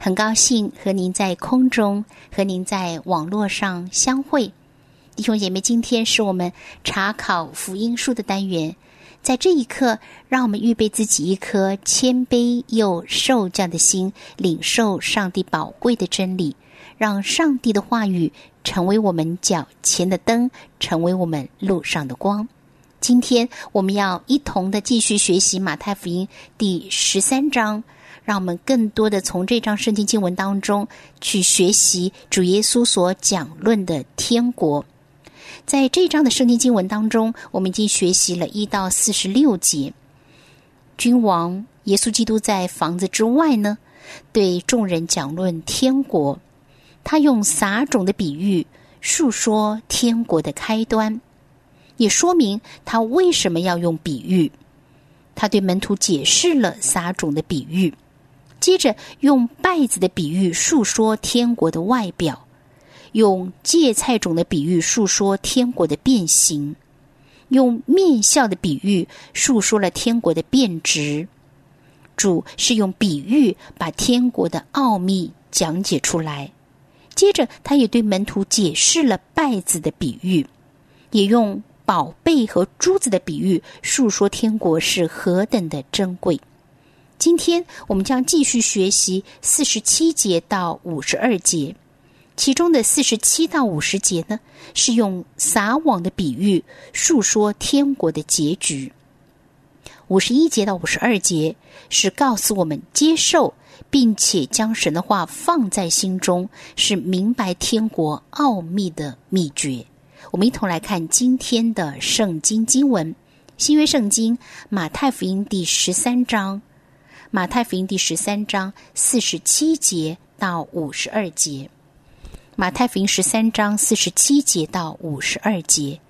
很高兴和您在空中和您在网络上相会，弟兄姐妹，今天是我们查考福音书的单元。在这一刻，让我们预备自己一颗谦卑又受教的心，领受上帝宝贵的真理，让上帝的话语成为我们脚前的灯，成为我们路上的光。今天我们要一同的继续学习马太福音第十三章。让我们更多的从这张圣经经文当中去学习主耶稣所讲论的天国。在这章的圣经经文当中，我们已经学习了一到四十六节。君王耶稣基督在房子之外呢，对众人讲论天国。他用撒种的比喻述说天国的开端，也说明他为什么要用比喻。他对门徒解释了撒种的比喻。接着用稗子的比喻述说天国的外表，用芥菜种的比喻述说天国的变形，用面笑的比喻述说了天国的变质。主是用比喻把天国的奥秘讲解出来。接着，他也对门徒解释了稗子的比喻，也用宝贝和珠子的比喻述说天国是何等的珍贵。今天我们将继续学习四十七节到五十二节，其中的四十七到五十节呢，是用撒网的比喻述说天国的结局；五十一节到五十二节是告诉我们接受并且将神的话放在心中，是明白天国奥秘的秘诀。我们一同来看今天的圣经经文：新约圣经马太福音第十三章。马太福音第十三章四十七节到五十二节，马太福音十三章四十七节到五十二节，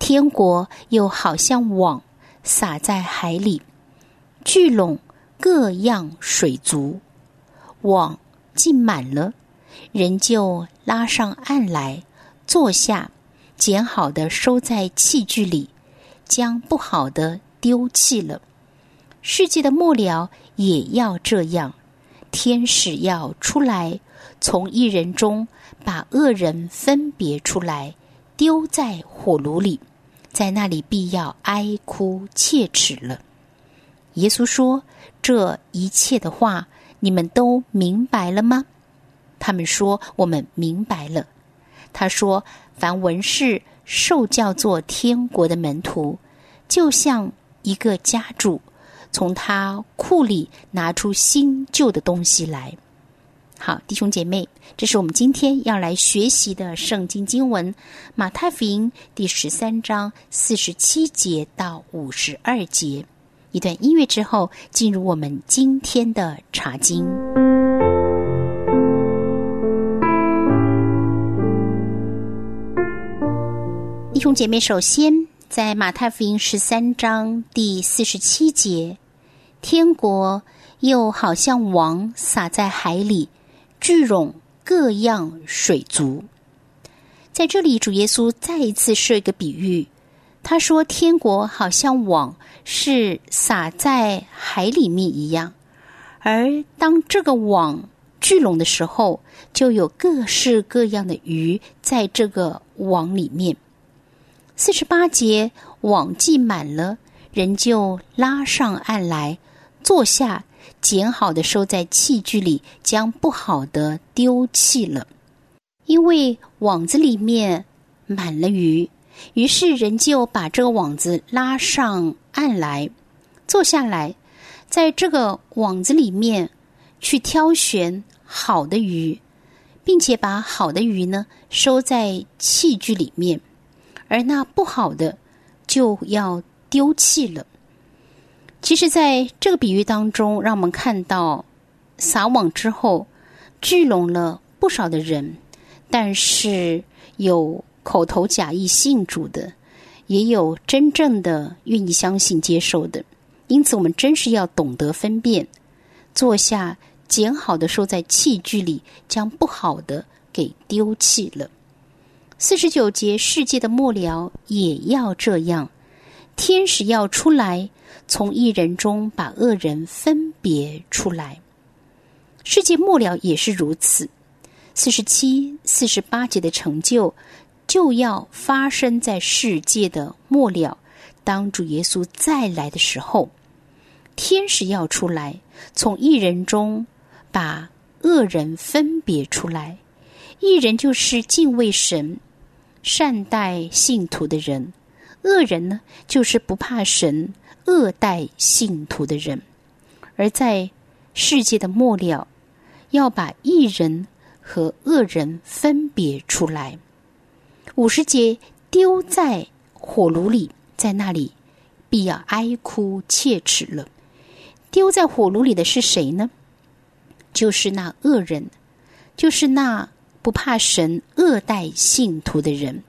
天国又好像网撒在海里，聚拢各样水族，网浸满了，人就拉上岸来，坐下，捡好的收在器具里，将不好的丢弃了。世界的末了也要这样，天使要出来，从一人中把恶人分别出来，丢在火炉里，在那里必要哀哭切齿了。耶稣说：“这一切的话，你们都明白了吗？”他们说：“我们明白了。”他说：“凡文士受教做天国的门徒，就像一个家主。”从他库里拿出新旧的东西来。好，弟兄姐妹，这是我们今天要来学习的圣经经文《马太福音》第十三章四十七节到五十二节。一段音乐之后，进入我们今天的查经。弟兄姐妹，首先。在马太福音十三章第四十七节，天国又好像网撒在海里，聚拢各样水族。在这里，主耶稣再一次设一个比喻，他说：“天国好像网是撒在海里面一样，而当这个网聚拢的时候，就有各式各样的鱼在这个网里面。”四十八节网系满了，人就拉上岸来，坐下，捡好的收在器具里，将不好的丢弃了。因为网子里面满了鱼，于是人就把这个网子拉上岸来，坐下来，在这个网子里面去挑选好的鱼，并且把好的鱼呢收在器具里面。而那不好的就要丢弃了。其实，在这个比喻当中，让我们看到撒网之后，聚拢了不少的人，但是有口头假意信主的，也有真正的愿意相信接受的。因此，我们真是要懂得分辨，坐下捡好的收在器具里，将不好的给丢弃了。四十九节，世界的末了也要这样，天使要出来，从一人中把恶人分别出来。世界末了也是如此。四十七、四十八节的成就，就要发生在世界的末了，当主耶稣再来的时候。天使要出来，从一人中把恶人分别出来。一人就是敬畏神、善待信徒的人；恶人呢，就是不怕神、恶待信徒的人。而在世界的末了，要把一人和恶人分别出来。五十节丢在火炉里，在那里必要哀哭切齿了。丢在火炉里的是谁呢？就是那恶人，就是那不怕神、恶待信徒的人，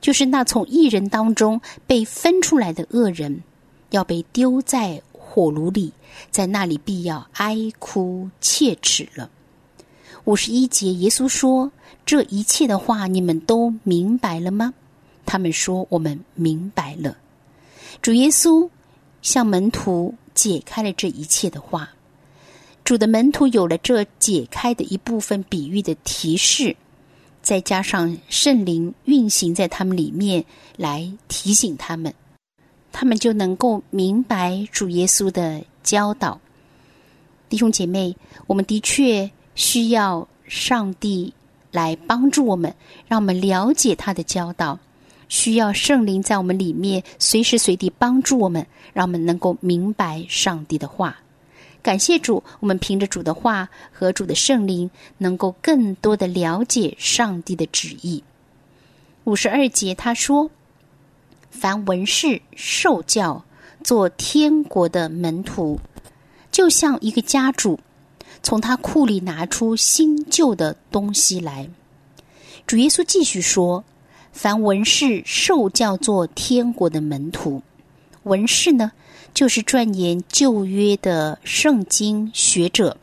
就是那从一人当中被分出来的恶人，要被丢在火炉里，在那里必要哀哭切齿了。五十一节，耶稣说：“这一切的话，你们都明白了吗？”他们说：“我们明白了。”主耶稣向门徒。解开了这一切的话，主的门徒有了这解开的一部分比喻的提示，再加上圣灵运行在他们里面来提醒他们，他们就能够明白主耶稣的教导。弟兄姐妹，我们的确需要上帝来帮助我们，让我们了解他的教导。需要圣灵在我们里面随时随地帮助我们，让我们能够明白上帝的话。感谢主，我们凭着主的话和主的圣灵，能够更多的了解上帝的旨意。五十二节他说：“凡文士受教做天国的门徒，就像一个家主从他库里拿出新旧的东西来。”主耶稣继续说。凡文士受教做天国的门徒，文士呢，就是钻研旧约的圣经学者。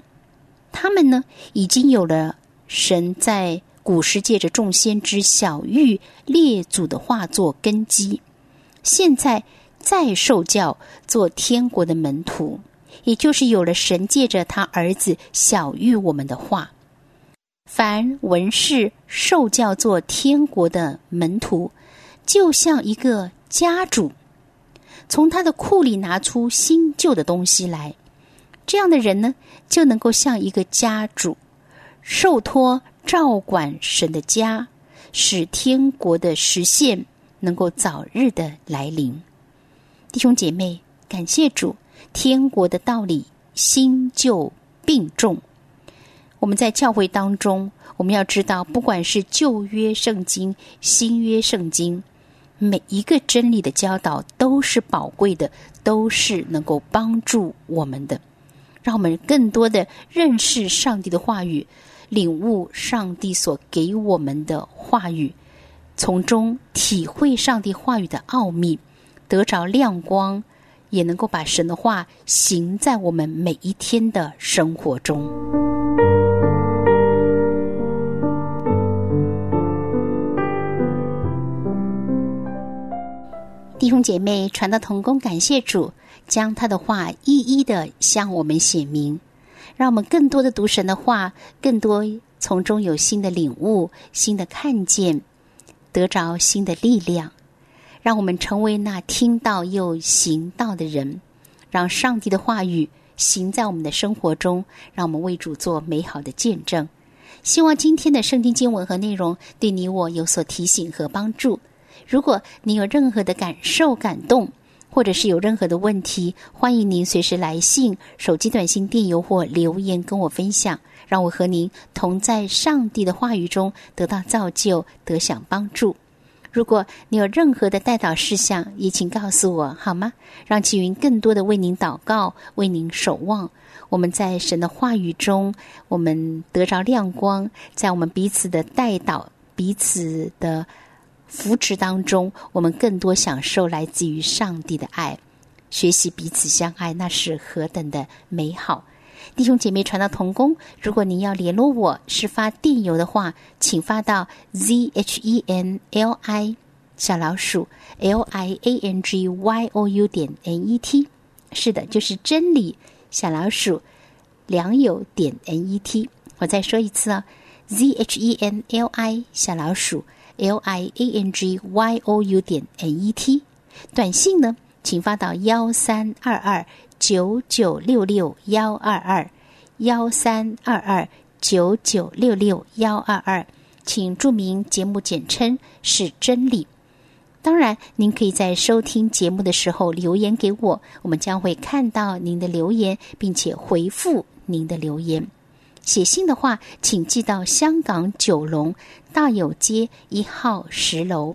他们呢，已经有了神在古时借着众先知小玉列祖的画作根基，现在再受教做天国的门徒，也就是有了神借着他儿子小玉我们的话。凡文士受教做天国的门徒，就像一个家主，从他的库里拿出新旧的东西来。这样的人呢，就能够像一个家主，受托照管神的家，使天国的实现能够早日的来临。弟兄姐妹，感谢主，天国的道理新旧并重。我们在教会当中，我们要知道，不管是旧约圣经、新约圣经，每一个真理的教导都是宝贵的，都是能够帮助我们的，让我们更多的认识上帝的话语，领悟上帝所给我们的话语，从中体会上帝话语的奥秘，得着亮光，也能够把神的话行在我们每一天的生活中。弟兄姐妹，传道同工，感谢主，将他的话一一的向我们写明，让我们更多的读神的话，更多从中有新的领悟、新的看见，得着新的力量，让我们成为那听到又行道的人，让上帝的话语行在我们的生活中，让我们为主做美好的见证。希望今天的圣经经文和内容对你我有所提醒和帮助。如果您有任何的感受、感动，或者是有任何的问题，欢迎您随时来信、手机短信、电邮或留言跟我分享，让我和您同在上帝的话语中得到造就、得享帮助。如果你有任何的代祷事项，也请告诉我好吗？让齐云更多的为您祷告，为您守望。我们在神的话语中，我们得着亮光，在我们彼此的代祷、彼此的扶持当中，我们更多享受来自于上帝的爱，学习彼此相爱，那是何等的美好！弟兄姐妹传到同工，如果您要联络我是发电邮的话，请发到 z h e n l i 小老鼠 l i a n g y o u 点 n e t。是的，就是真理。小老鼠，良友点 n e t，我再说一次啊，z h e n l i 小老鼠 l i a n g y o u 点 n e t，短信呢，请发到幺三二二九九六六幺二二幺三二二九九六六幺二二，请注明节目简称是真理。当然，您可以在收听节目的时候留言给我，我们将会看到您的留言，并且回复您的留言。写信的话，请寄到香港九龙大有街一号十楼。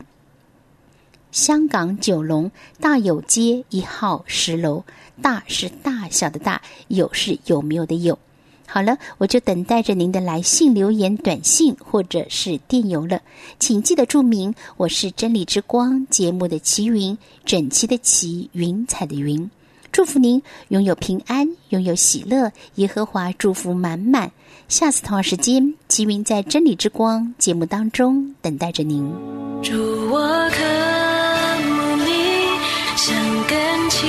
香港九龙大有街一号十楼，大是大小的大，有是有没有的有。好了，我就等待着您的来信、留言、短信或者是电邮了。请记得注明我是真理之光节目的齐云，整齐的齐，云彩的云。祝福您拥有平安，拥有喜乐，耶和华祝福满满。下次同样时间，吉云在真理之光节目当中等待着您。祝我渴慕你，想感情